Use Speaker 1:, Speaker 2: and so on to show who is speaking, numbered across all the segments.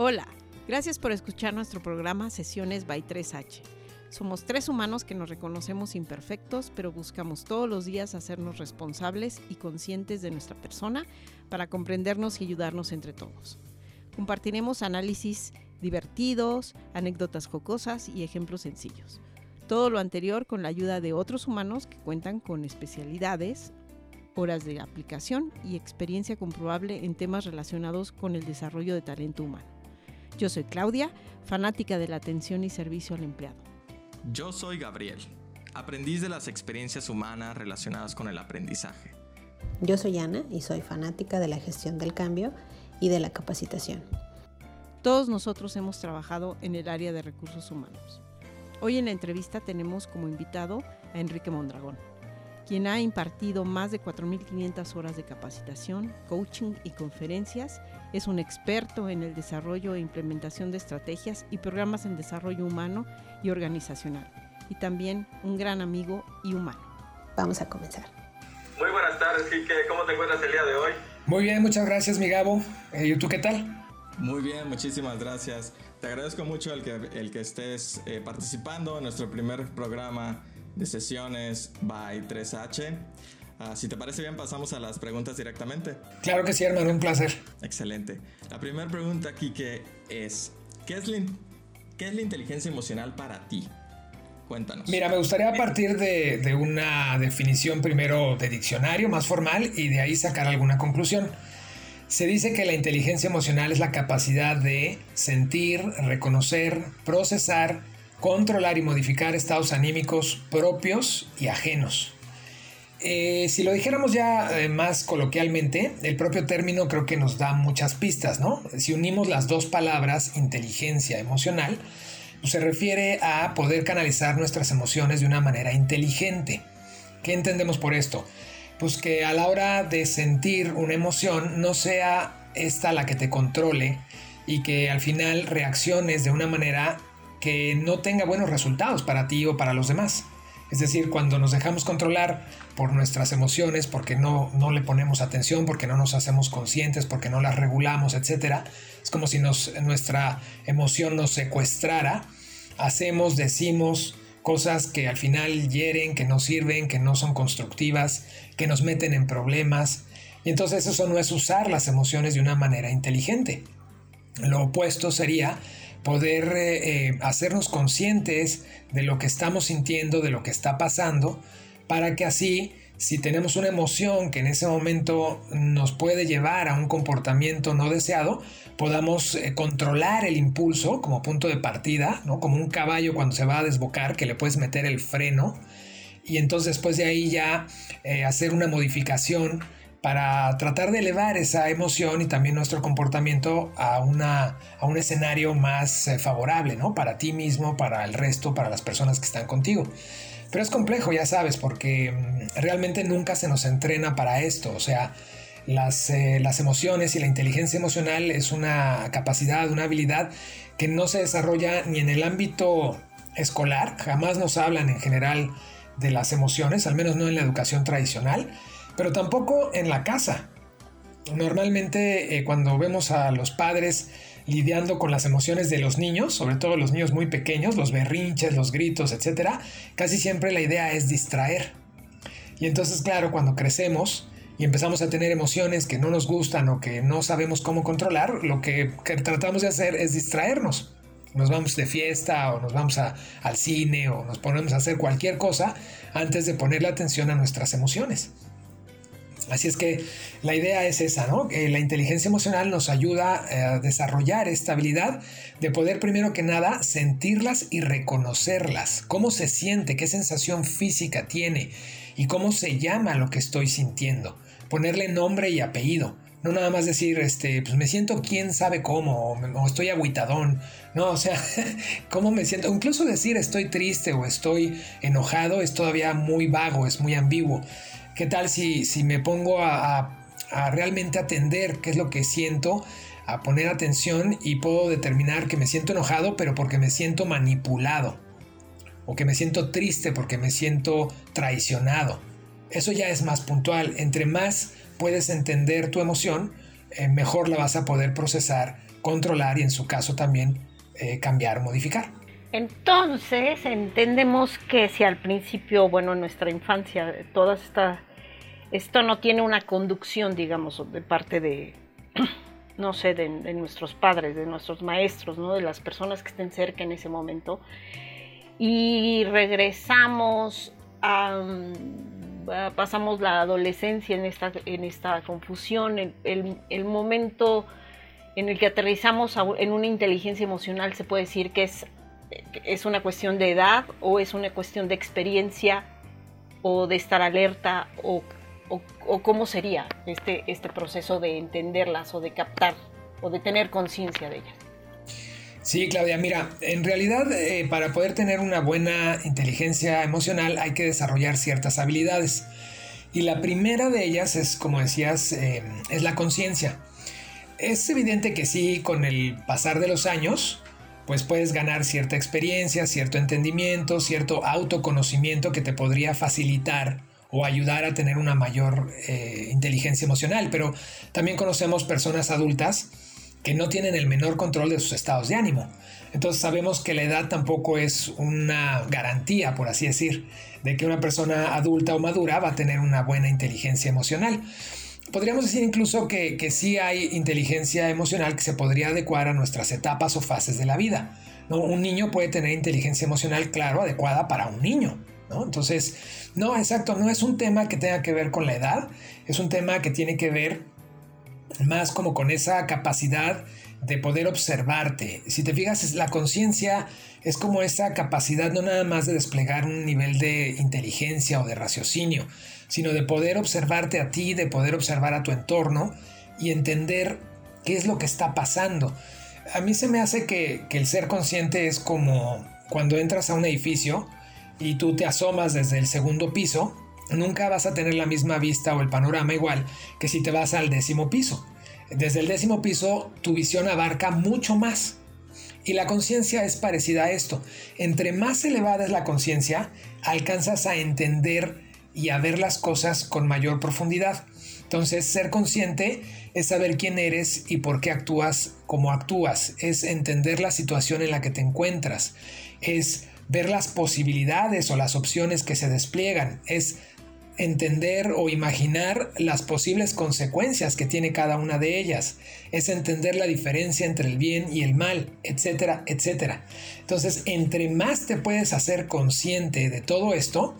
Speaker 1: Hola, gracias por escuchar nuestro programa Sesiones by 3H. Somos tres humanos que nos reconocemos imperfectos, pero buscamos todos los días hacernos responsables y conscientes de nuestra persona para comprendernos y ayudarnos entre todos. Compartiremos análisis divertidos, anécdotas jocosas y ejemplos sencillos. Todo lo anterior con la ayuda de otros humanos que cuentan con especialidades, horas de aplicación y experiencia comprobable en temas relacionados con el desarrollo de talento humano. Yo soy Claudia, fanática de la atención y servicio al empleado.
Speaker 2: Yo soy Gabriel, aprendiz de las experiencias humanas relacionadas con el aprendizaje.
Speaker 3: Yo soy Ana y soy fanática de la gestión del cambio y de la capacitación.
Speaker 1: Todos nosotros hemos trabajado en el área de recursos humanos. Hoy en la entrevista tenemos como invitado a Enrique Mondragón quien ha impartido más de 4.500 horas de capacitación, coaching y conferencias. Es un experto en el desarrollo e implementación de estrategias y programas en desarrollo humano y organizacional. Y también un gran amigo y humano.
Speaker 3: Vamos a comenzar.
Speaker 2: Muy buenas tardes, Kike. ¿Cómo te encuentras el día de hoy?
Speaker 4: Muy bien, muchas gracias, mi Gabo. Eh, ¿Y tú qué tal?
Speaker 2: Muy bien, muchísimas gracias. Te agradezco mucho el que, el que estés eh, participando en nuestro primer programa de sesiones by 3H. Ah, si te parece bien, pasamos a las preguntas directamente.
Speaker 4: Claro que sí, hermano, un placer.
Speaker 2: Excelente. La primera pregunta aquí que es, ¿qué es, la, ¿qué es la inteligencia emocional para ti? Cuéntanos.
Speaker 4: Mira, me gustaría partir de, de una definición primero de diccionario más formal y de ahí sacar alguna conclusión. Se dice que la inteligencia emocional es la capacidad de sentir, reconocer, procesar, controlar y modificar estados anímicos propios y ajenos. Eh, si lo dijéramos ya eh, más coloquialmente, el propio término creo que nos da muchas pistas, ¿no? Si unimos las dos palabras, inteligencia emocional, pues se refiere a poder canalizar nuestras emociones de una manera inteligente. ¿Qué entendemos por esto? Pues que a la hora de sentir una emoción no sea esta la que te controle y que al final reacciones de una manera que no tenga buenos resultados para ti o para los demás. Es decir, cuando nos dejamos controlar por nuestras emociones, porque no, no le ponemos atención, porque no nos hacemos conscientes, porque no las regulamos, etc. Es como si nuestra emoción nos secuestrara. Hacemos, decimos cosas que al final hieren, que no sirven, que no son constructivas, que nos meten en problemas. Y entonces eso no es usar las emociones de una manera inteligente. Lo opuesto sería poder eh, eh, hacernos conscientes de lo que estamos sintiendo, de lo que está pasando, para que así, si tenemos una emoción que en ese momento nos puede llevar a un comportamiento no deseado, podamos eh, controlar el impulso como punto de partida, ¿no? como un caballo cuando se va a desbocar, que le puedes meter el freno, y entonces después de ahí ya hacer una modificación para tratar de elevar esa emoción y también nuestro comportamiento a, una, a un escenario más eh, favorable, ¿no? Para ti mismo, para el resto, para las personas que están contigo. Pero es complejo, ya sabes, porque mm, realmente nunca se nos entrena para esto. O sea, las, eh, las, emociones y la inteligencia emocional es una capacidad, una habilidad que no se desarrolla ni en el ámbito escolar, jamás nos hablan en general de las emociones, al menos no en la educación tradicional pero tampoco en la casa. Normalmente eh, cuando vemos a los padres lidiando con las emociones de los niños, sobre todo los niños muy pequeños, los berrinches, los gritos, etc., casi siempre la idea es distraer. Y entonces, claro, cuando crecemos y empezamos a tener emociones que no nos gustan o que no sabemos cómo controlar, lo que, tratamos de hacer es distraernos. Nos vamos de fiesta o nos vamos al cine o nos ponemos a hacer cualquier cosa antes de ponerle atención a nuestras emociones. Así es que la idea es esa, ¿no? Que la inteligencia emocional nos ayuda eh, a desarrollar esta habilidad de poder primero que nada sentirlas y reconocerlas. Cómo se siente, qué sensación física tiene y cómo se llama lo que estoy sintiendo. Ponerle nombre y apellido. No nada más decir, este, pues me siento quién sabe cómo, o, estoy aguitadón. No, o sea, cómo me siento. Incluso decir estoy triste o estoy enojado es todavía muy vago, es muy ambiguo. ¿Qué tal si, si me pongo a, realmente atender qué es lo que siento? a poner atención y puedo determinar que me siento enojado, pero porque me siento manipulado. O que me siento triste porque me siento traicionado. Eso ya es más puntual. Entre más puedes entender tu emoción, eh, mejor la vas a poder procesar controlar y en su caso también eh, cambiar modificar.
Speaker 5: Entonces entendemos que si al principio, bueno, en nuestra infancia, toda esta, esto no tiene una conducción, digamos, de parte de, no sé, de, nuestros padres, de nuestros maestros, ¿no? De las personas que estén cerca en ese momento. Y regresamos a, pasamos la adolescencia en esta, en esta confusión, el, el, momento en el que aterrizamos en una inteligencia emocional se puede decir que es, es una cuestión de edad o es una cuestión de experiencia o de estar alerta o o, cómo sería este, este proceso de entenderlas o de captar o de tener conciencia de ellas?
Speaker 4: Sí, Claudia, mira, en realidad eh, para poder tener una buena inteligencia emocional hay que desarrollar ciertas habilidades. Y la primera de ellas es, como decías, eh, es la conciencia. Es evidente que sí, con el pasar de los años, pues puedes ganar cierta experiencia, cierto entendimiento, cierto autoconocimiento que te podría facilitar o ayudar a tener una mayor eh, inteligencia emocional, pero también conocemos personas adultas que no tienen el menor control de sus estados de ánimo. Entonces sabemos que la edad tampoco es una garantía, por así decir, de que una persona adulta o madura va a tener una buena inteligencia emocional. Podríamos decir incluso que, que sí hay inteligencia emocional que se podría adecuar a nuestras etapas o fases de la vida. Un niño puede tener inteligencia emocional, claro, adecuada para un niño. Entonces, no, exacto, no es un tema que tenga que ver con la edad, es un tema que tiene que ver más como con esa capacidad de poder observarte. Si te fijas, la conciencia es como esa capacidad no nada más de desplegar un nivel de inteligencia o de raciocinio, sino de poder observarte a ti, de poder observar a tu entorno y entender qué es lo que está pasando. A mí se me hace que el ser consciente es como cuando entras a un edificio y tú te asomas desde el segundo piso, nunca vas a tener la misma vista o el panorama igual que si te vas al décimo piso. Desde el décimo piso tu visión abarca mucho más. Y la conciencia es parecida a esto. Entre más elevada es la conciencia, alcanzas a entender y a ver las cosas con mayor profundidad. Entonces, ser consciente es saber quién eres y por qué actúas como actúas. Es entender la situación en la que te encuentras. Es ver las posibilidades o las opciones que se despliegan, es entender o imaginar las posibles consecuencias que tiene cada una de ellas, es entender la diferencia entre el bien y el mal, etcétera, etcétera. Entonces, entre más te puedes hacer consciente de todo esto,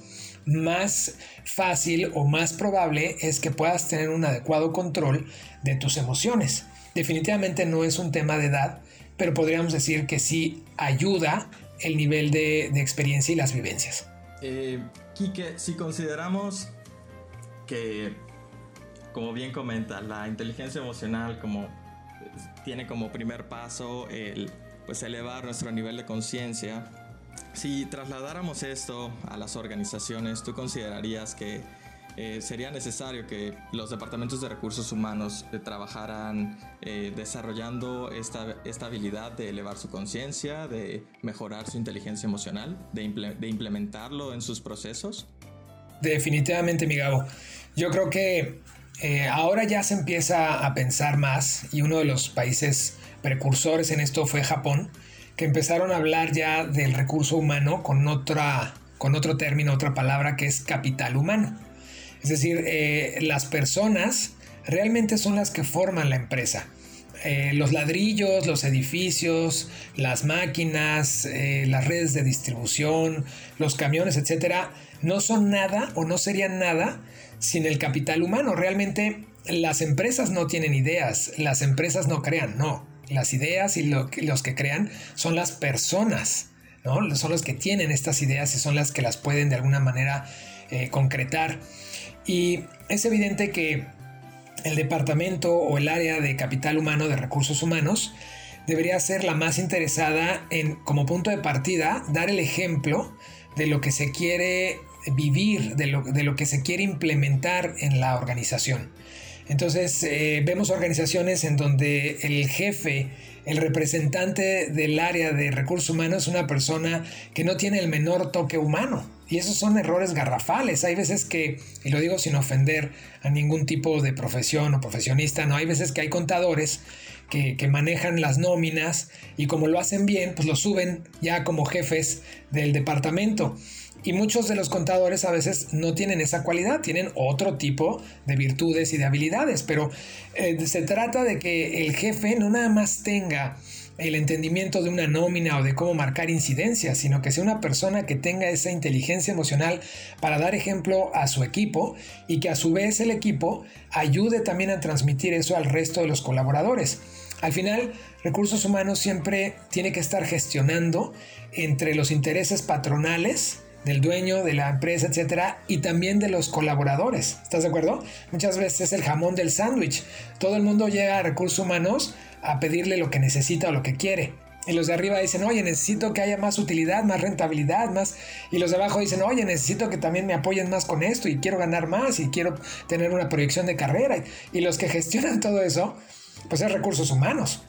Speaker 4: más fácil o más probable es que puedas tener un adecuado control de tus emociones. Definitivamente no es un tema de edad, pero podríamos decir que sí ayuda el nivel de, experiencia y las vivencias.
Speaker 2: Eh, Quique, si consideramos que, como bien comenta, la inteligencia emocional como tiene como primer paso el pues elevar nuestro nivel de conciencia. Si trasladáramos esto a las organizaciones, ¿tú considerarías que eh, sería necesario que los departamentos de recursos humanos eh, trabajaran eh, desarrollando esta, esta, habilidad de elevar su conciencia, de mejorar su inteligencia emocional, de, implementarlo en sus procesos?
Speaker 4: Definitivamente, mi Gabo. Yo creo que ahora ya se empieza a pensar más y uno de los países precursores en esto fue Japón, que empezaron a hablar ya del recurso humano con otra con otro término, otra palabra que es capital humano. Es decir, eh, las personas realmente son las que forman la empresa. Eh, los ladrillos, los edificios, las máquinas, eh, las redes de distribución, los camiones, etcétera, no son nada o no serían nada sin el capital humano. Realmente las empresas no tienen ideas, las empresas no crean, no. Las ideas y los que crean son las personas, ¿no? Son los que tienen estas ideas y son las que las pueden de alguna manera concretar. Y es evidente que el departamento o el área de capital humano de recursos humanos debería ser la más interesada en, como punto de partida, dar el ejemplo de lo que se quiere vivir, de lo, que se quiere implementar en la organización. Entonces, eh, vemos organizaciones en donde el jefe, el representante del área de recursos humanos es una persona que no tiene el menor toque humano Y esos son errores garrafales. Hay veces que, y lo digo sin ofender a ningún tipo de profesión o profesionista, no, hay veces que hay contadores que, que, manejan las nóminas y como lo hacen bien, pues lo suben ya como jefes del departamento. Y muchos de los contadores a veces no tienen esa cualidad, tienen otro tipo de virtudes y de habilidades, pero eh, se trata de que el jefe no nada más tenga el entendimiento de una nómina o de cómo marcar incidencias, sino que sea una persona que tenga esa inteligencia emocional para dar ejemplo a su equipo y que a su vez el equipo ayude también a transmitir eso al resto de los colaboradores. Al final, recursos humanos siempre tiene que estar gestionando entre los intereses patronales, del dueño de la empresa, etcétera, y también de los colaboradores. ¿Estás de acuerdo? Muchas veces es el jamón del sándwich. Todo el mundo llega a recursos humanos a pedirle lo que necesita o lo que quiere. Y los de arriba dicen, oye, necesito que haya más utilidad, más rentabilidad, más. Y los de abajo dicen, oye, necesito que también me apoyen más con esto y quiero ganar más y quiero tener una proyección de carrera. Y los que gestionan todo eso, pues es recursos humanos.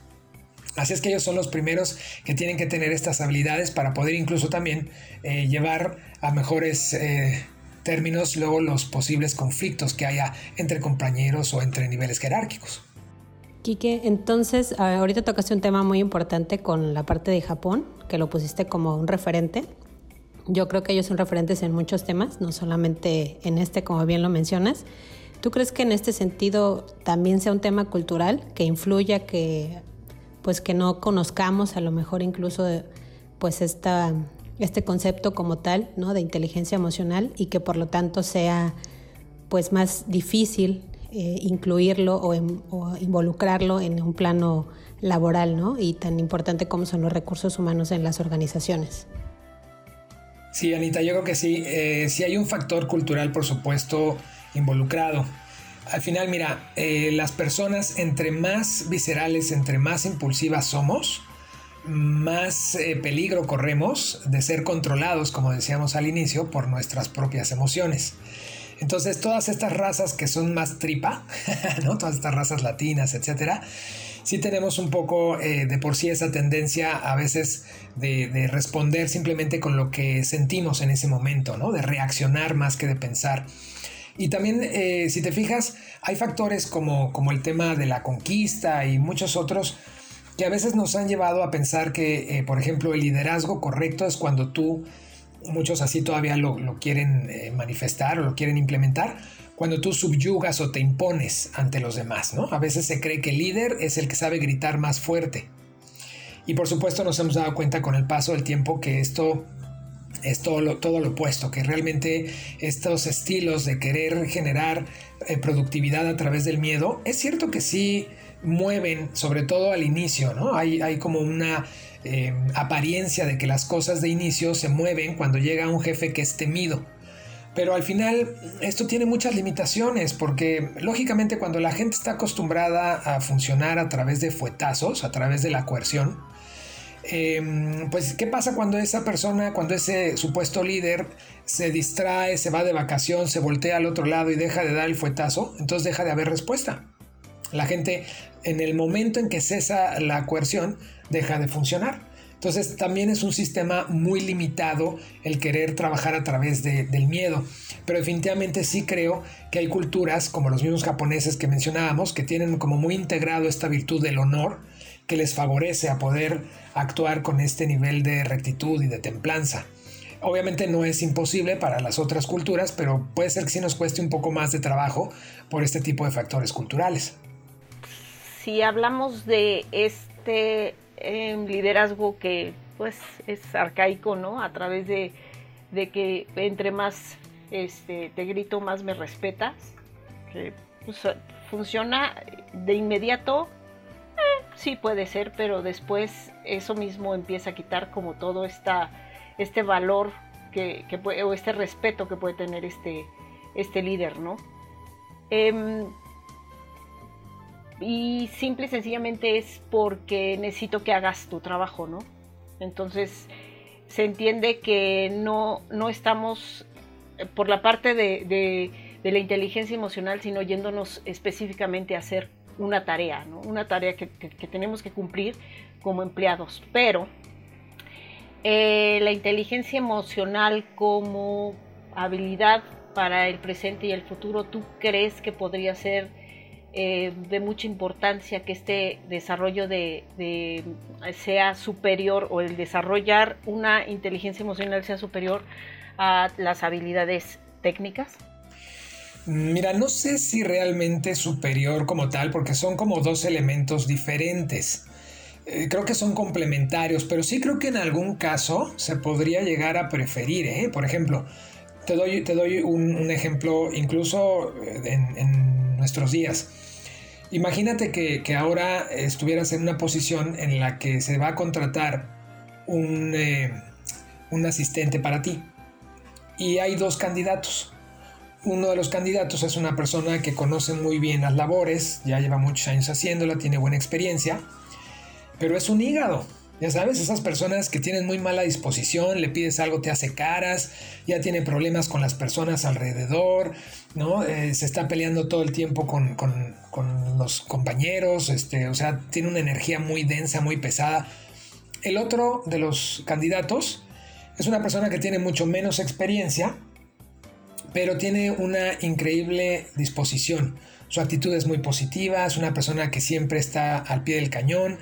Speaker 4: Así es que ellos son los primeros que tienen que tener estas habilidades para poder incluso también eh, llevar a mejores eh, términos luego los posibles conflictos que haya entre compañeros o entre niveles jerárquicos.
Speaker 3: Quique, entonces ahorita tocaste un tema muy importante con la parte de Japón, que lo pusiste como un referente. Yo creo que ellos son referentes en muchos temas, no solamente en este, como bien lo mencionas. ¿Tú crees que en este sentido también sea un tema cultural que influya que pues que no conozcamos a lo mejor incluso pues esta, este concepto como tal, ¿no? De inteligencia emocional y que por lo tanto sea pues más difícil eh, incluirlo o, involucrarlo en un plano laboral, ¿no? Y tan importante como son los recursos humanos en las organizaciones.
Speaker 4: Sí, Anita, yo creo que sí. Eh, sí hay un factor cultural, por supuesto, involucrado. Al final, mira, eh, las personas entre más viscerales, entre más impulsivas somos, más peligro corremos de ser controlados, como decíamos al inicio, por nuestras propias emociones. Entonces, todas estas razas que son más tripa, ¿no? Todas estas razas latinas, etcétera, sí tenemos un poco eh, de por sí esa tendencia a veces de, responder simplemente con lo que sentimos en ese momento, ¿no? De reaccionar más que de pensar. Y también, eh, si te fijas, hay factores como, como el tema de la conquista y muchos otros que a veces nos han llevado a pensar que, eh, por ejemplo, el liderazgo correcto es cuando tú muchos así todavía lo, quieren eh, manifestar o lo quieren implementar, cuando tú subyugas o te impones ante los demás, ¿no? A veces se cree que el líder es el que sabe gritar más fuerte. Y por supuesto nos hemos dado cuenta con el paso del tiempo que esto es todo lo, todo lo opuesto, que realmente estos estilos de querer generar eh, productividad a través del miedo, es cierto que sí mueven, sobre todo al inicio, ¿no? Hay, hay como una eh, apariencia de que las cosas de inicio se mueven cuando llega un jefe que es temido. Pero al final esto tiene muchas limitaciones porque lógicamente cuando la gente está acostumbrada a funcionar a través de fuetazos, a través de la coerción, em, pues ¿qué pasa cuando esa persona, cuando ese supuesto líder se distrae, se va de vacación, se voltea al otro lado y deja de dar el fuetazo? Entonces deja de haber respuesta. La gente en el momento en que cesa la coerción, deja de funcionar. Entonces también es un sistema muy limitado el querer trabajar a través del miedo. Pero definitivamente sí creo que hay culturas como los mismos japoneses que mencionábamos que tienen como muy integrado esta virtud del honor que les favorece a poder actuar con este nivel de rectitud y de templanza. Obviamente no es imposible para las otras culturas, pero puede ser que sí nos cueste un poco más de trabajo por este tipo de factores culturales.
Speaker 5: Si hablamos de este liderazgo que pues es arcaico, ¿no? A través de, que entre más este, te grito, más me respetas. Que, funciona de inmediato, sí puede ser, pero después eso mismo empieza a quitar como todo este valor que, o este respeto que puede tener este, este líder, ¿no? Em, y simple y sencillamente es porque necesito que hagas tu trabajo, ¿no? Entonces se entiende que no, no estamos eh, por la parte de, la inteligencia emocional, sino yéndonos específicamente a hacer una tarea, ¿no? Una tarea que, tenemos que cumplir como empleados. Pero eh, la inteligencia emocional como habilidad para el presente y el futuro, ¿tú crees que podría ser eh, de mucha importancia que este desarrollo de, sea superior o el desarrollar una inteligencia emocional sea superior a las habilidades técnicas?
Speaker 4: Mira, no sé si realmente superior como tal, porque son como dos elementos diferentes. Eh, creo que son complementarios, pero sí creo que en algún caso se podría llegar a preferir. ¿eh? Por ejemplo, te doy, te doy un, ejemplo incluso en, nuestros días. Imagínate que, ahora estuvieras en una posición en la que se va a contratar un, eh, un asistente para ti. Y hay dos candidatos. Uno de los candidatos es una persona que conoce muy bien las labores, ya lleva muchos años haciéndola, tiene buena experiencia, pero es un hígado. Ya sabes, esas personas que tienen muy mala disposición, le pides algo, te hace caras, ya tiene problemas con las personas alrededor, ¿no? Eh, se está peleando todo el tiempo con, los compañeros, este, o sea, tiene una energía muy densa, muy pesada. El otro de los candidatos es una persona que tiene mucho menos experiencia, pero tiene una increíble disposición. Su actitud es muy positiva, es una persona que siempre está al pie del cañón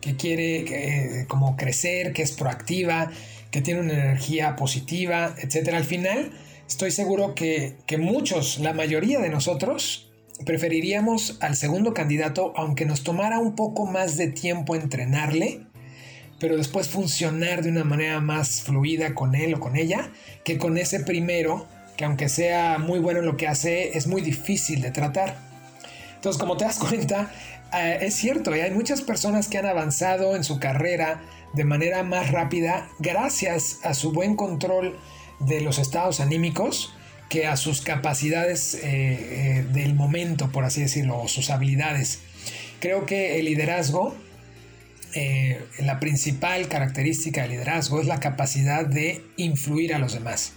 Speaker 4: que quiere eh, como crecer, que es proactiva, que tiene una energía positiva, etc. Al final, estoy seguro que, que muchos, la mayoría de nosotros, preferiríamos al segundo candidato, aunque nos tomara un poco más de tiempo entrenarle, pero después funcionar de una manera más fluida con él o con ella, que con ese primero, que aunque sea muy bueno en lo que hace, es muy difícil de tratar. Entonces, como te das cuenta, eh, es cierto, hay muchas personas que han avanzado en su carrera de manera más rápida gracias a su buen control de los estados anímicos que a sus capacidades eh, eh, del momento, por así decirlo, o sus habilidades. Creo que el liderazgo, la principal característica del liderazgo es la capacidad de influir a los demás.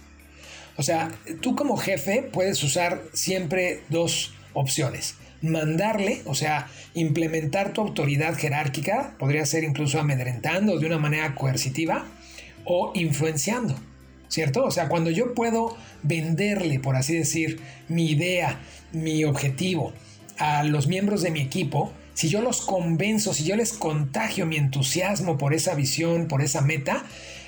Speaker 4: O sea, tú como jefe puedes usar siempre dos opciones mandarle, o sea, implementar tu autoridad jerárquica, podría ser incluso amedrentando de una manera coercitiva o influenciando, ¿cierto? O sea, cuando yo puedo venderle, por así decir, mi idea, mi objetivo a los miembros de mi equipo, si yo los convenzo, si yo les contagio mi entusiasmo por esa visión, por esa meta,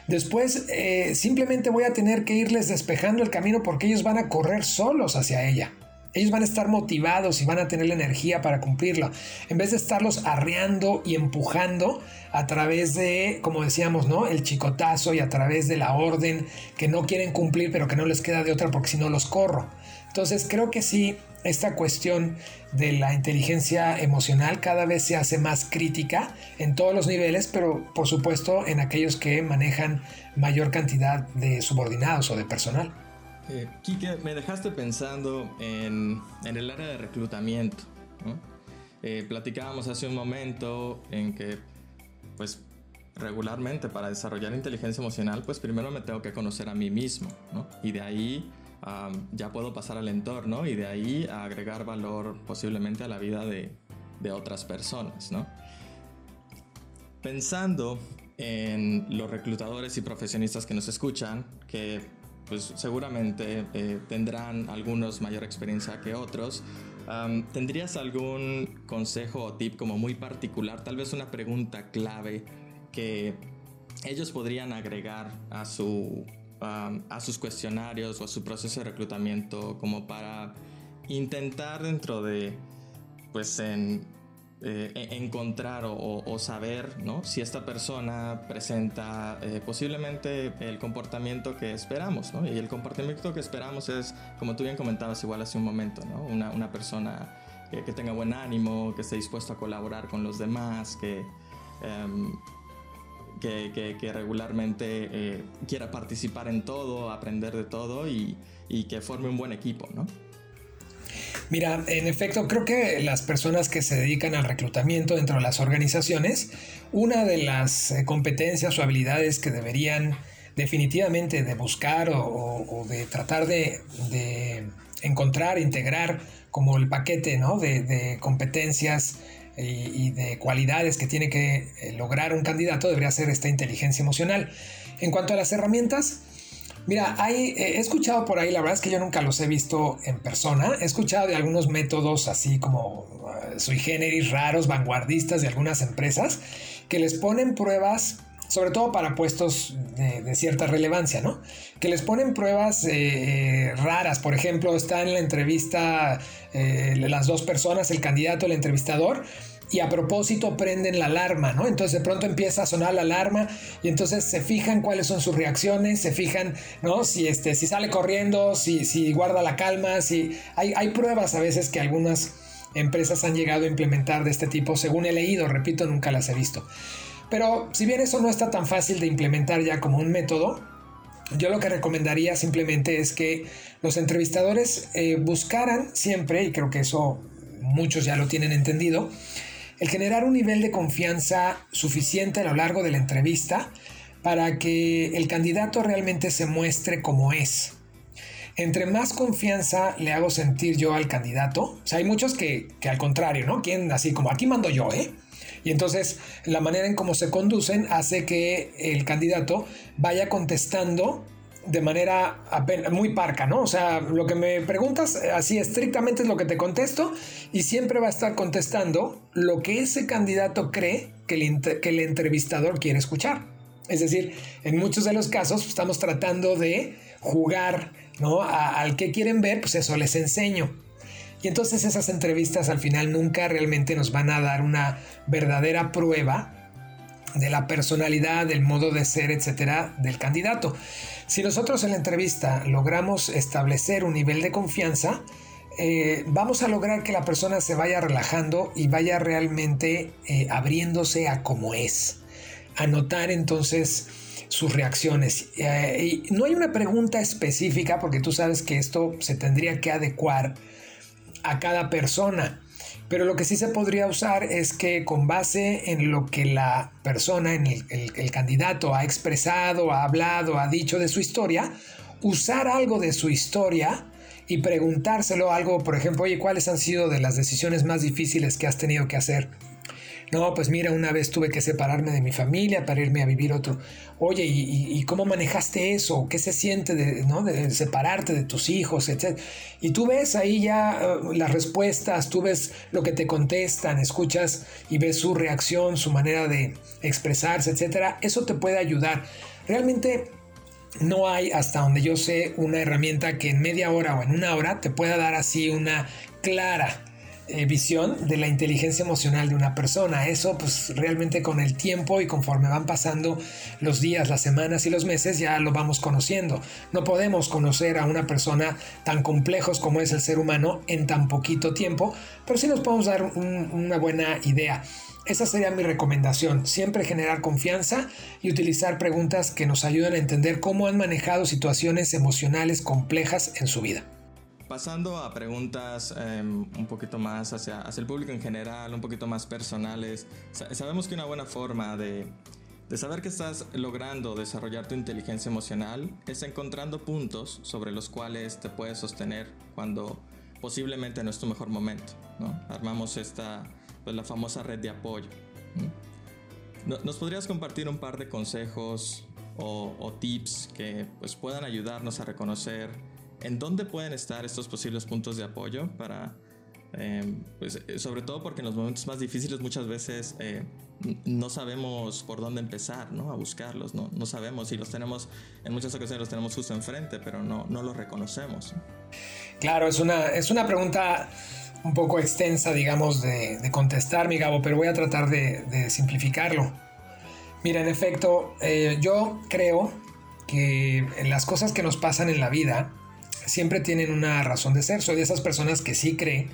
Speaker 4: después eh, simplemente voy a tener que irles despejando el camino porque ellos van a correr solos hacia ella. Ellos van a estar motivados y van a tener la energía para cumplirla. En vez de estarlos arreando y empujando a través de, como decíamos, ¿no? El chicotazo y a través de la orden que no quieren cumplir, pero que no les queda de otra porque si no los corro. Entonces creo que sí, esta cuestión de la inteligencia emocional cada vez se hace más crítica en todos los niveles, pero por supuesto en aquellos que manejan mayor cantidad de subordinados o de personal.
Speaker 2: Eh, Kike, me dejaste pensando en, el área de reclutamiento. Eh, platicábamos hace un momento en que, pues, regularmente para desarrollar inteligencia emocional, pues primero me tengo que conocer a mí mismo, Y de ahí ya puedo pasar al entorno y de ahí agregar valor posiblemente a la vida de, otras personas, ¿no? Pensando en los reclutadores y profesionistas que nos escuchan, que pues seguramente eh, tendrán algunos mayor experiencia que otros. ¿Tendrías algún consejo o tip como muy particular, tal vez una pregunta clave que ellos podrían agregar a, su, a sus cuestionarios o a su proceso de reclutamiento como para intentar dentro de, pues en eh, e-, encontrar o, saber ¿no? si esta persona presenta eh, posiblemente el comportamiento que esperamos. ¿no? Y el comportamiento que esperamos es, como tú bien comentabas igual hace un momento, ¿no? una, una, persona que, tenga buen ánimo, que esté dispuesto a colaborar con los demás, que... Em, que, regularmente eh, quiera participar en todo, aprender de todo y, que forme un buen equipo, ¿no?
Speaker 4: Mira, en efecto, creo que las personas que se dedican al reclutamiento dentro de las organizaciones, una de las eh, competencias o habilidades que deberían definitivamente de buscar o, de tratar de, encontrar, integrar como el paquete de, competencias y, de cualidades que tiene que eh, lograr un candidato debería ser esta inteligencia emocional. En cuanto a las herramientas, Mira, hay, he escuchado por ahí, la verdad es que yo nunca los he visto en persona. He escuchado de algunos métodos así como uh, sui generis raros, vanguardistas de algunas empresas, que les ponen pruebas, sobre todo para puestos de, cierta relevancia, ¿no? Que les ponen pruebas eh, raras. Por ejemplo, está en la entrevista eh, las dos personas, el candidato, el entrevistador y a propósito prenden la alarma, ¿no? Entonces de pronto empieza a sonar la alarma y entonces se fijan cuáles son sus reacciones, se fijan, ¿no? Si, este, si sale corriendo, si, si guarda la calma, si hay, hay pruebas a veces que algunas empresas han llegado a implementar de este tipo, según he leído, repito, nunca las he visto. Pero si bien eso no está tan fácil de implementar ya como un método, yo lo que recomendaría simplemente es que los entrevistadores eh, buscaran siempre, y creo que eso muchos ya lo tienen entendido, el generar un nivel de confianza suficiente a lo largo de la entrevista para que el candidato realmente se muestre como es. Entre más confianza le hago sentir yo al candidato, o sea, hay muchos que, al contrario, ¿no? Quieren así como aquí mando yo, ¿eh? Y entonces la manera en cómo se conducen hace que el candidato vaya contestando de manera muy parca, ¿no? O sea, lo que me preguntas eh, así estrictamente es lo que te contesto y siempre va a estar contestando lo que ese candidato cree que el, que el entrevistador quiere escuchar. Es decir, en muchos de los casos estamos tratando de jugar, ¿no? al que quieren ver, pues eso les enseño. Y entonces esas entrevistas al final nunca realmente nos van a dar una verdadera prueba de la personalidad, del modo de ser, etcétera, del candidato. Si nosotros en la entrevista logramos establecer un nivel de confianza, eh, vamos a lograr que la persona se vaya relajando y vaya realmente eh, abriéndose a como es, a notar entonces sus reacciones. Eh, y no hay una pregunta específica porque tú sabes que esto se tendría que adecuar a cada persona. Pero lo que sí se podría usar es que con base en lo que la persona, en el, candidato ha expresado, ha hablado, ha dicho de su historia, usar algo de su historia y preguntárselo algo, por ejemplo, oye, ¿cuáles han sido de las decisiones más difíciles que has tenido que hacer no, pues mira, una vez tuve que separarme de mi familia para irme a vivir otro. Oye, ¿y, cómo manejaste eso? ¿Qué se siente de, ¿no? de separarte de tus hijos, etcétera? Y tú ves ahí ya uh, las respuestas, tú ves lo que te contestan, escuchas y ves su reacción, su manera de expresarse, etcétera. Eso te puede ayudar. Realmente no hay, hasta donde yo sé, una herramienta que en media hora o en una hora te pueda dar así una clara eh, visión de la inteligencia emocional de una persona. Eso pues realmente con el tiempo y conforme van pasando los días, las semanas y los meses ya lo vamos conociendo. No podemos conocer a una persona tan complejos como es el ser humano en tan poquito tiempo, pero sí nos podemos dar una buena idea. Esa sería mi recomendación, siempre generar confianza y utilizar preguntas que nos ayuden a entender cómo han manejado situaciones emocionales complejas en su vida.
Speaker 2: Pasando a preguntas em, un poquito más hacia, hacia, el público en general, un poquito más personales, sabemos que una buena forma de, de saber que estás logrando desarrollar tu inteligencia emocional es encontrando puntos sobre los cuales te puedes sostener cuando posiblemente no es tu mejor momento. ¿no? Armamos esta, pues, la famosa red de apoyo. ¿Nos podrías compartir un par de consejos o, o tips que pues, puedan ayudarnos a reconocer ¿En dónde pueden estar estos posibles puntos de apoyo para, em, pues, eh, sobre todo porque en los momentos más difíciles muchas veces eh, no sabemos por dónde empezar, ¿no? A buscarlos, ¿no? No sabemos si los tenemos, en muchas ocasiones los tenemos justo enfrente, pero no, no los reconocemos.
Speaker 4: Claro, es una, es una pregunta un poco extensa, digamos, de, contestar, mi Gabo, pero voy a tratar de, simplificarlo. Mira, en efecto, eh, yo creo que las cosas que nos pasan en la vida, siempre tienen una razón de ser. Soy de esas personas que sí creen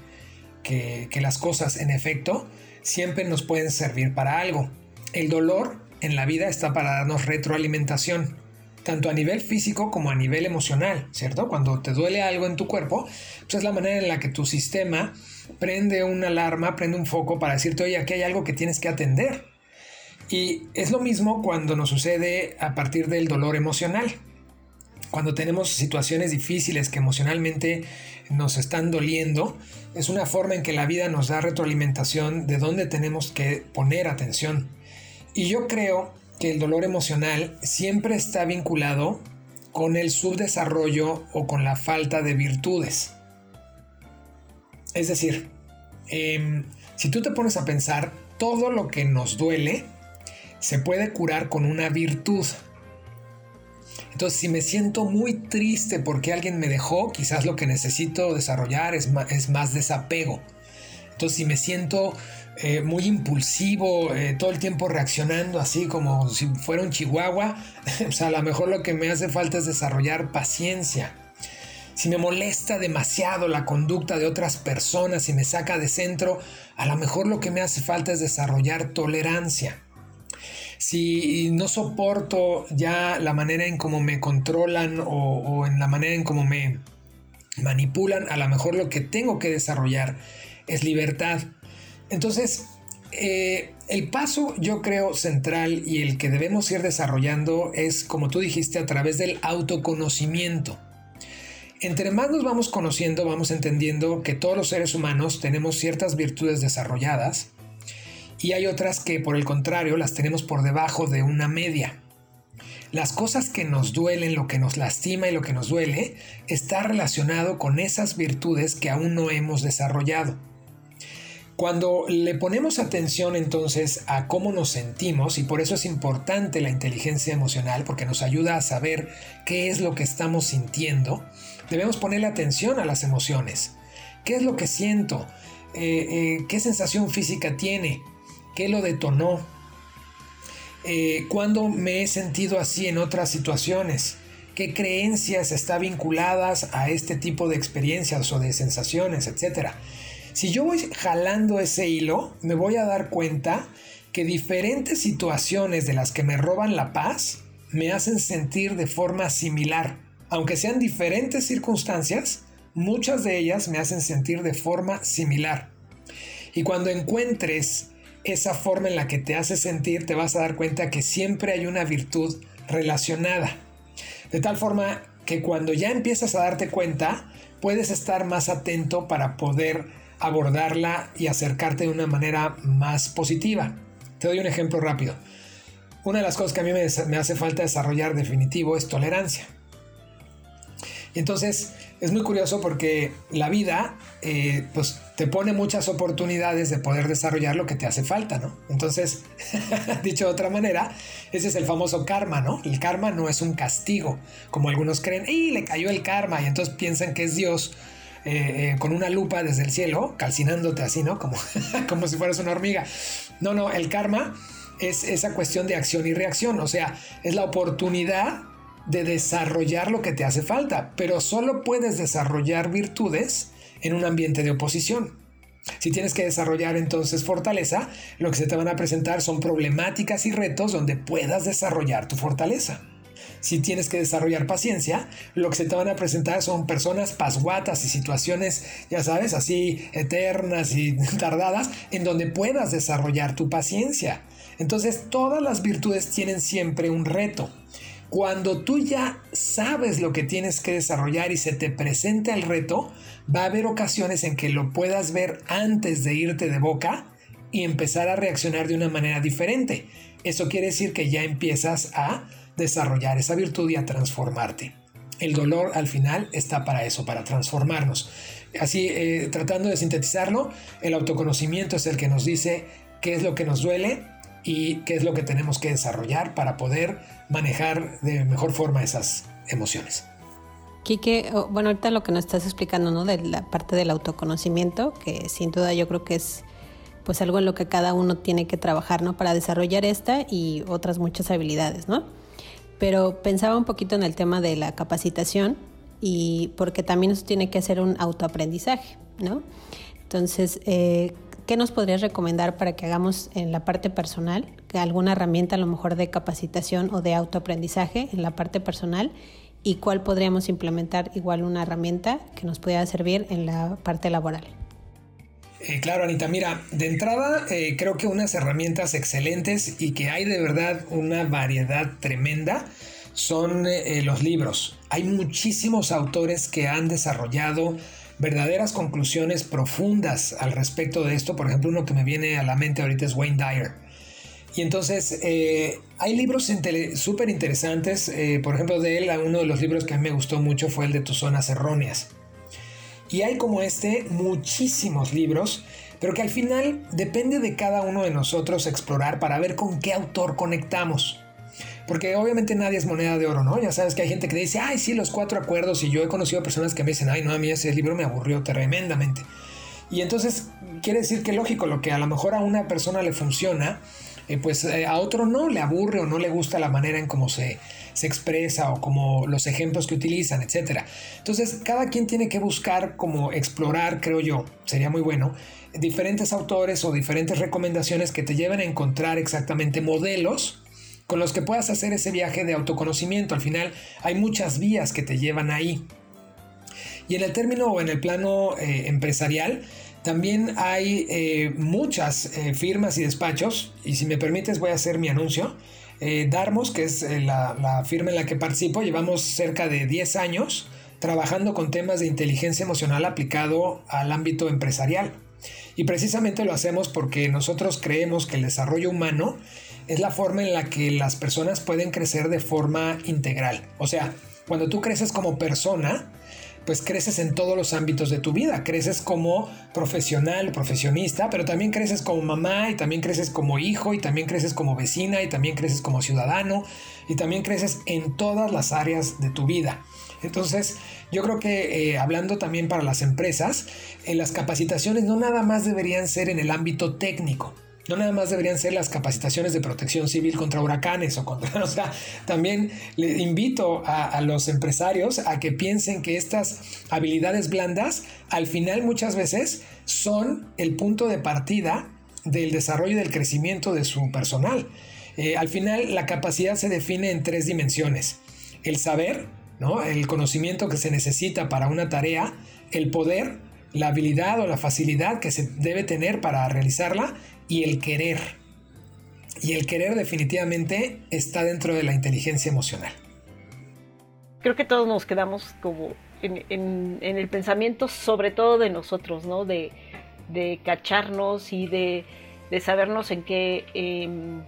Speaker 4: que, las cosas en efecto siempre nos pueden servir para algo. El dolor en la vida está para darnos retroalimentación, tanto a nivel físico como a nivel emocional, ¿cierto? Cuando te duele algo en tu cuerpo, pues es la manera en la que tu sistema prende una alarma, prende un foco para decirte, oye, aquí hay algo que tienes que atender. Y es lo mismo cuando nos sucede a partir del dolor emocional cuando tenemos situaciones difíciles que emocionalmente nos están doliendo, es una forma en que la vida nos da retroalimentación de dónde tenemos que poner atención. Y yo creo que el dolor emocional siempre está vinculado con el subdesarrollo o con la falta de virtudes. Es decir, em, si tú te pones a pensar, todo lo que nos duele se puede curar con una virtud. Entonces, si me siento muy triste porque alguien me dejó, quizás lo que necesito desarrollar es más, desapego. Entonces, si me siento eh, muy impulsivo, eh, todo el tiempo reaccionando así como si fuera un chihuahua, o sea, a lo mejor lo que me hace falta es desarrollar paciencia. Si me molesta demasiado la conducta de otras personas y me saca de centro, a lo mejor lo que me hace falta es desarrollar tolerancia si no soporto ya la manera en cómo me controlan o, en la manera en cómo me manipulan, a lo mejor lo que tengo que desarrollar es libertad. Entonces, eh, el paso yo creo central y el que debemos ir desarrollando es, como tú dijiste, a través del autoconocimiento. Entre más nos vamos conociendo, vamos entendiendo que todos los seres humanos tenemos ciertas virtudes desarrolladas y hay otras que por el contrario las tenemos por debajo de una media. Las cosas que nos duelen, lo que nos lastima y lo que nos duele, está relacionado con esas virtudes que aún no hemos desarrollado. Cuando le ponemos atención entonces a cómo nos sentimos, y por eso es importante la inteligencia emocional, porque nos ayuda a saber qué es lo que estamos sintiendo, debemos ponerle atención a las emociones. ¿Qué es lo que siento? Eh, eh, ¿Qué sensación física tiene? ¿Qué lo detonó? Eh, ¿Cuándo me he sentido así en otras situaciones? ¿Qué creencias están vinculadas a este tipo de experiencias o de sensaciones, etcétera? Si yo voy jalando ese hilo, me voy a dar cuenta que diferentes situaciones de las que me roban la paz me hacen sentir de forma similar. Aunque sean diferentes circunstancias, muchas de ellas me hacen sentir de forma similar. Y cuando encuentres esa forma en la que te hace sentir, te vas a dar cuenta que siempre hay una virtud relacionada. De tal forma que cuando ya empiezas a darte cuenta, puedes estar más atento para poder abordarla y acercarte de una manera más positiva. Te doy un ejemplo rápido. Una de las cosas que a mí me, hace falta desarrollar definitivo es tolerancia. Y entonces es muy curioso porque la vida eh, pues te pone muchas oportunidades de poder desarrollar lo que te hace falta, ¿no? Entonces, dicho de otra manera, ese es el famoso karma, ¿no? El karma no es un castigo, como algunos creen, ¡y le cayó el karma! Y entonces piensan que es Dios eh, eh, con una lupa desde el cielo, calcinándote así, ¿no? Como, como si fueras una hormiga. No, no, el karma es esa cuestión de acción y reacción, o sea, es la oportunidad de desarrollar lo que te hace falta, pero solo puedes desarrollar virtudes en un ambiente de oposición. Si tienes que desarrollar entonces fortaleza, lo que se te van a presentar son problemáticas y retos donde puedas desarrollar tu fortaleza. Si tienes que desarrollar paciencia, lo que se te van a presentar son personas pasguatas y situaciones, ya sabes, así eternas y tardadas, en donde puedas desarrollar tu paciencia. Entonces todas las virtudes tienen siempre un reto. Cuando tú ya sabes lo que tienes que desarrollar y se te presenta el reto, va a haber ocasiones en que lo puedas ver antes de irte de boca y empezar a reaccionar de una manera diferente. Eso quiere decir que ya empiezas a desarrollar esa virtud y a transformarte. El dolor al final está para eso, para transformarnos. Así, eh, tratando de sintetizarlo, el autoconocimiento es el que nos dice qué es lo que nos duele, y qué es lo que tenemos que desarrollar para poder manejar de mejor forma esas emociones.
Speaker 3: Quique, bueno, ahorita lo que nos estás explicando, ¿no? De la parte del autoconocimiento, que sin duda yo creo que es pues algo en lo que cada uno tiene que trabajar, ¿no? Para desarrollar esta y otras muchas habilidades, ¿no? Pero pensaba un poquito en el tema de la capacitación y porque también eso tiene que ser un autoaprendizaje, ¿no? Entonces, eh, ¿qué nos podrías recomendar para que hagamos en la parte personal? ¿Alguna herramienta a lo mejor de capacitación o de autoaprendizaje en la parte personal? ¿Y cuál podríamos implementar igual una herramienta que nos pudiera servir en la parte laboral?
Speaker 4: Eh, claro, Anita, mira, de entrada eh, creo que unas herramientas excelentes y que hay de verdad una variedad tremenda son eh, los libros. Hay muchísimos autores que han desarrollado verdaderas conclusiones profundas al respecto de esto. Por ejemplo, uno que me viene a la mente ahorita es Wayne Dyer. Y entonces eh, hay libros súper interesantes. Eh, por ejemplo, de él, uno de los libros que a mí me gustó mucho fue el de Tus Zonas Erróneas. Y hay como este muchísimos libros, pero que al final depende de cada uno de nosotros explorar para ver con qué autor conectamos. Porque obviamente nadie es moneda de oro, ¿no? Ya sabes que hay gente que dice, ay, sí, los cuatro acuerdos. Y yo he conocido personas que me dicen, ay, no, a mí ese libro me aburrió tremendamente. Y entonces quiere decir que lógico, lo que a lo mejor a una persona le funciona, eh, pues eh, a otro no le aburre o no le gusta la manera en cómo se, se expresa o como los ejemplos que utilizan, etc. Entonces, cada quien tiene que buscar como explorar, creo yo, sería muy bueno, diferentes autores o diferentes recomendaciones que te lleven a encontrar exactamente modelos con los que puedas hacer ese viaje de autoconocimiento. Al final hay muchas vías que te llevan ahí. Y en el término o en el plano eh, empresarial, también hay eh, muchas eh, firmas y despachos, y si me permites voy a hacer mi anuncio. Darmos, que es la, la, firma en la que participo, llevamos cerca de 10 años trabajando con temas de inteligencia emocional aplicado al ámbito empresarial. Y precisamente lo hacemos porque nosotros creemos que el desarrollo humano es la forma en la que las personas pueden crecer de forma integral. O sea, cuando tú creces como persona, pues creces en todos los ámbitos de tu vida. Creces como profesional, profesionista, pero también creces como mamá y también creces como hijo y también creces como vecina y también creces como ciudadano y también creces en todas las áreas de tu vida. Entonces, yo creo que eh, hablando también para las empresas, en las capacitaciones no nada más deberían ser en el ámbito técnico. No nada más deberían ser las capacitaciones de protección civil contra huracanes o contra... O sea, también le invito a, los empresarios a que piensen que estas habilidades blandas al final muchas veces son el punto de partida del desarrollo y del crecimiento de su personal. Eh, al final la capacidad se define en tres dimensiones. El saber, ¿no? el conocimiento que se necesita para una tarea, el poder, la habilidad o la facilidad que se debe tener para realizarla y el querer. Y el querer definitivamente está dentro de la inteligencia emocional.
Speaker 5: Creo que todos nos quedamos como en, el pensamiento sobre todo de nosotros, ¿no? De, cacharnos y de, sabernos en qué, em,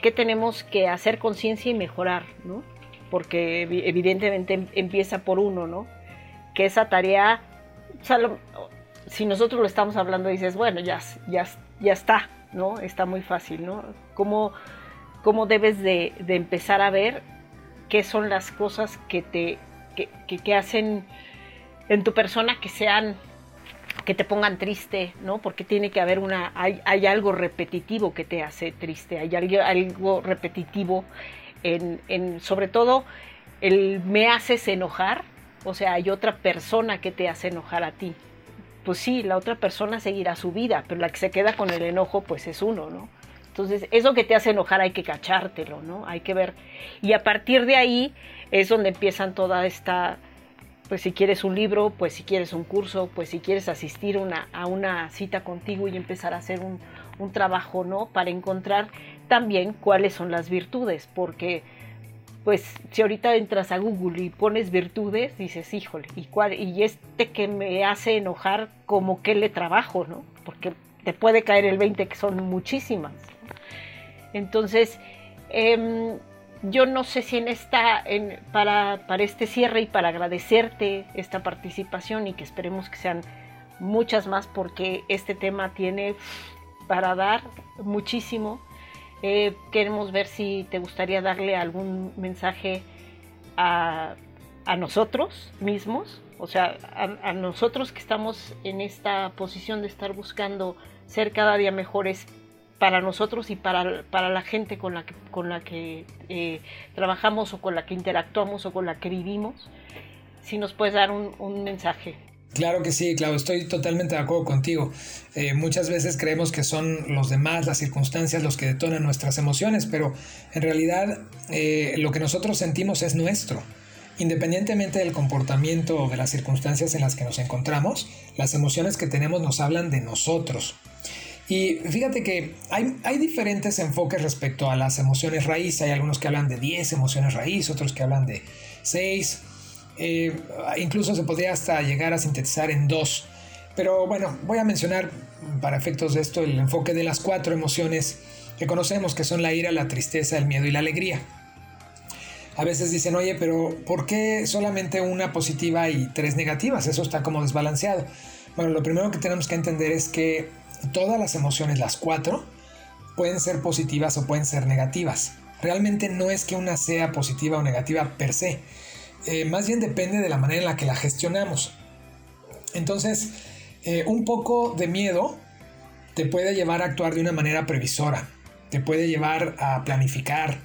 Speaker 5: qué tenemos que hacer conciencia y mejorar, ¿no? Porque evidentemente em, empieza por uno, ¿no? Que esa tarea, si nosotros lo estamos hablando, dices, bueno, ya, ya, ya está, ¿no? Está muy fácil, ¿no? ¿Cómo, cómo debes de, empezar a ver qué son las cosas que te que, hacen en tu persona que sean que te pongan triste, ¿no? Porque tiene que haber una, hay, hay algo repetitivo que te hace triste, hay algo, algo repetitivo en, en, sobre todo, el me haces enojar, o sea, hay otra persona que te hace enojar a ti, pues sí, la otra persona seguirá su vida, pero la que se queda con el enojo, pues es uno, ¿no? Entonces, eso que te hace enojar hay que cachártelo, ¿no? Hay que ver. Y a partir de ahí es donde empiezan toda esta, pues si quieres un libro, pues si quieres un curso, pues si quieres asistir una, a una cita contigo y empezar a hacer un, un trabajo, ¿no? Para encontrar también cuáles son las virtudes, porque pues si ahorita entras a Google y pones virtudes, dices, híjole, ¿y, cuál, y este que me hace enojar, como que le trabajo, ¿no? Porque te puede caer el 20, que son muchísimas. Entonces, em, yo no sé si en esta, en, para, para este cierre y para agradecerte esta participación y que esperemos que sean muchas más porque este tema tiene para dar muchísimo eh, queremos ver si te gustaría darle algún mensaje a, nosotros mismos, o sea, a, nosotros que estamos en esta posición de estar buscando ser cada día mejores para nosotros y para, para la gente con la que, con la que eh, trabajamos o con la que interactuamos o con la que vivimos, si nos puedes dar un mensaje.
Speaker 4: Claro que sí, claro, estoy totalmente de acuerdo contigo. Eh, muchas veces creemos que son los demás, las circunstancias, los que detonan nuestras emociones, pero en realidad eh, lo que nosotros sentimos es nuestro. Independientemente del comportamiento o de las circunstancias en las que nos encontramos, las emociones que tenemos nos hablan de nosotros. Y fíjate que hay, hay diferentes enfoques respecto a las emociones raíz. Hay algunos que hablan de 10 emociones raíz, otros que hablan de 6. Eh, incluso se podría hasta llegar a sintetizar en dos. Pero bueno, voy a mencionar para efectos de esto el enfoque de las cuatro emociones que conocemos, que son la ira, la tristeza, el miedo y la alegría. A veces dicen, oye, pero ¿por qué solamente una positiva y tres negativas? Eso está como desbalanceado. Bueno, lo primero que tenemos que entender es que todas las emociones, las cuatro, pueden ser positivas o pueden ser negativas. Realmente no es que una sea positiva o negativa per se. Eh, más bien depende de la manera en la que la gestionamos. Entonces, eh, un poco de miedo te puede llevar a actuar de una manera previsora, te puede llevar a planificar,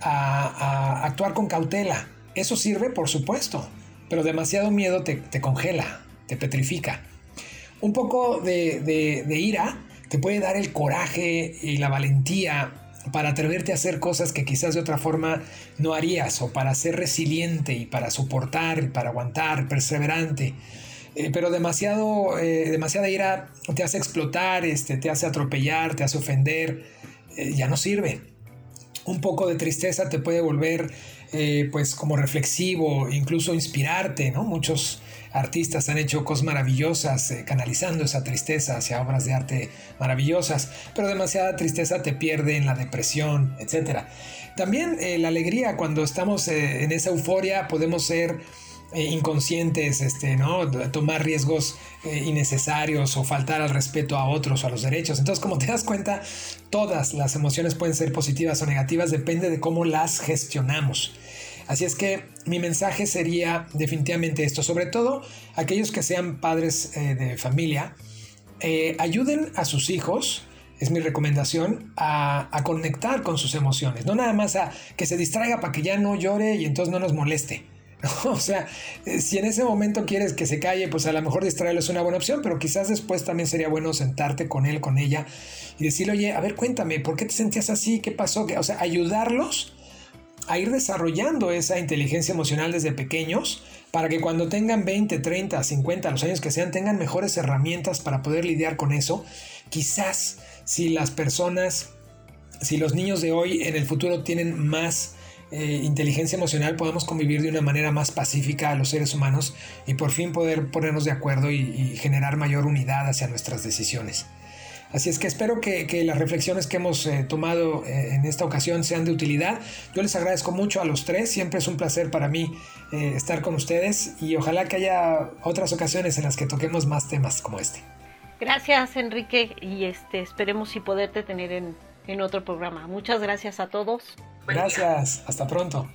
Speaker 4: a, actuar con cautela. Eso sirve, por supuesto, pero demasiado miedo te, congela, te petrifica. Un poco de, ira te puede dar el coraje y la valentía para atreverte a hacer cosas que quizás de otra forma no harías, o para ser resiliente y para soportar, para aguantar, perseverante. Eh, pero demasiado, eh, demasiada ira te hace explotar, este, te hace atropellar, te hace ofender, eh, ya no sirve un poco de tristeza te puede volver pues como reflexivo, incluso inspirarte, ¿no? Muchos artistas han hecho cosas maravillosas eh, canalizando esa tristeza hacia obras de arte maravillosas, pero demasiada tristeza te pierde en la depresión, etc. También eh, la alegría, cuando estamos en esa euforia podemos ser eh, inconscientes, este, ¿no? tomar riesgos eh, innecesarios o faltar al respeto a otros o a los derechos. Entonces, como te das cuenta, todas las emociones pueden ser positivas o negativas, depende de cómo las gestionamos. Así es que mi mensaje sería definitivamente esto, sobre todo aquellos que sean padres eh, de familia, ayuden a sus hijos es mi recomendación, a, a, conectar con sus emociones. No nada más a que se distraiga para que ya no llore y entonces no nos moleste. O sea, eh, si en ese momento quieres que se calle, pues a lo mejor distraerlo es una buena opción, pero quizás después también sería bueno sentarte con él, con ella y decirle, oye, a ver, cuéntame, ¿por qué te sentías así? ¿Qué pasó? O sea, ayudarlos a ir desarrollando esa inteligencia emocional desde pequeños para que cuando tengan 20, 30, 50, los años que sean, tengan mejores herramientas para poder lidiar con eso. Quizás si las personas, si los niños de hoy en el futuro tienen más eh, inteligencia emocional podamos convivir de una manera más pacífica a los seres humanos y por fin poder ponernos de acuerdo y, generar mayor unidad hacia nuestras decisiones. Así es que espero que, las reflexiones que hemos eh, tomado eh, en esta ocasión sean de utilidad. Yo les agradezco mucho a los tres, siempre es un placer para mí estar con ustedes y ojalá que haya otras ocasiones en las que toquemos más temas como este.
Speaker 5: Gracias Enrique y este, esperemos y poderte tener en, en otro programa. Muchas gracias a todos.
Speaker 4: Gracias, hasta pronto.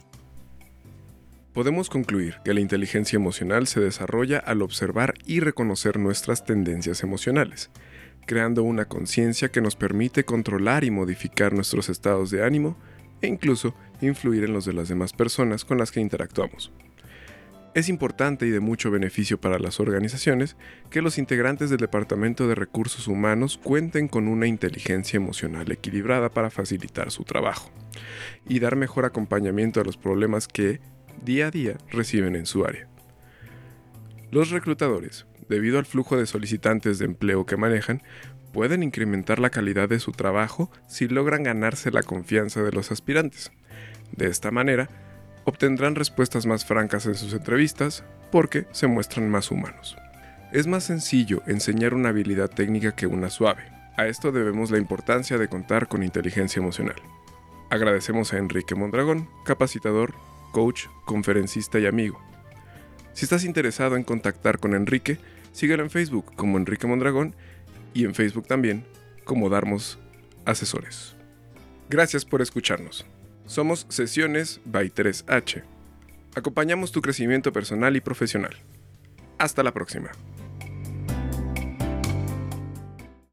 Speaker 6: Podemos concluir que la inteligencia emocional se desarrolla al observar y reconocer nuestras tendencias emocionales, creando una conciencia que nos permite controlar y modificar nuestros estados de ánimo e incluso influir en los de las demás personas con las que interactuamos. Es importante y de mucho beneficio para las organizaciones que los integrantes del Departamento de Recursos Humanos cuenten con una inteligencia emocional equilibrada para facilitar su trabajo y dar mejor acompañamiento a los problemas que día a día reciben en su área. Los reclutadores, debido al flujo de solicitantes de empleo que manejan, pueden incrementar la calidad de su trabajo si logran ganarse la confianza de los aspirantes. De esta manera, obtendrán respuestas más francas en sus entrevistas porque se muestran más humanos. Es más sencillo enseñar una habilidad técnica que una suave. A esto debemos la importancia de contar con inteligencia emocional. Agradecemos a Enrique Mondragón, capacitador, coach, conferencista y amigo. Si estás interesado en contactar con Enrique, síguelo en Facebook como Enrique Mondragón y en Facebook también como Darmos Asesores. Gracias por escucharnos. Somos Sesiones by 3H. Acompañamos tu crecimiento personal y profesional. Hasta la próxima.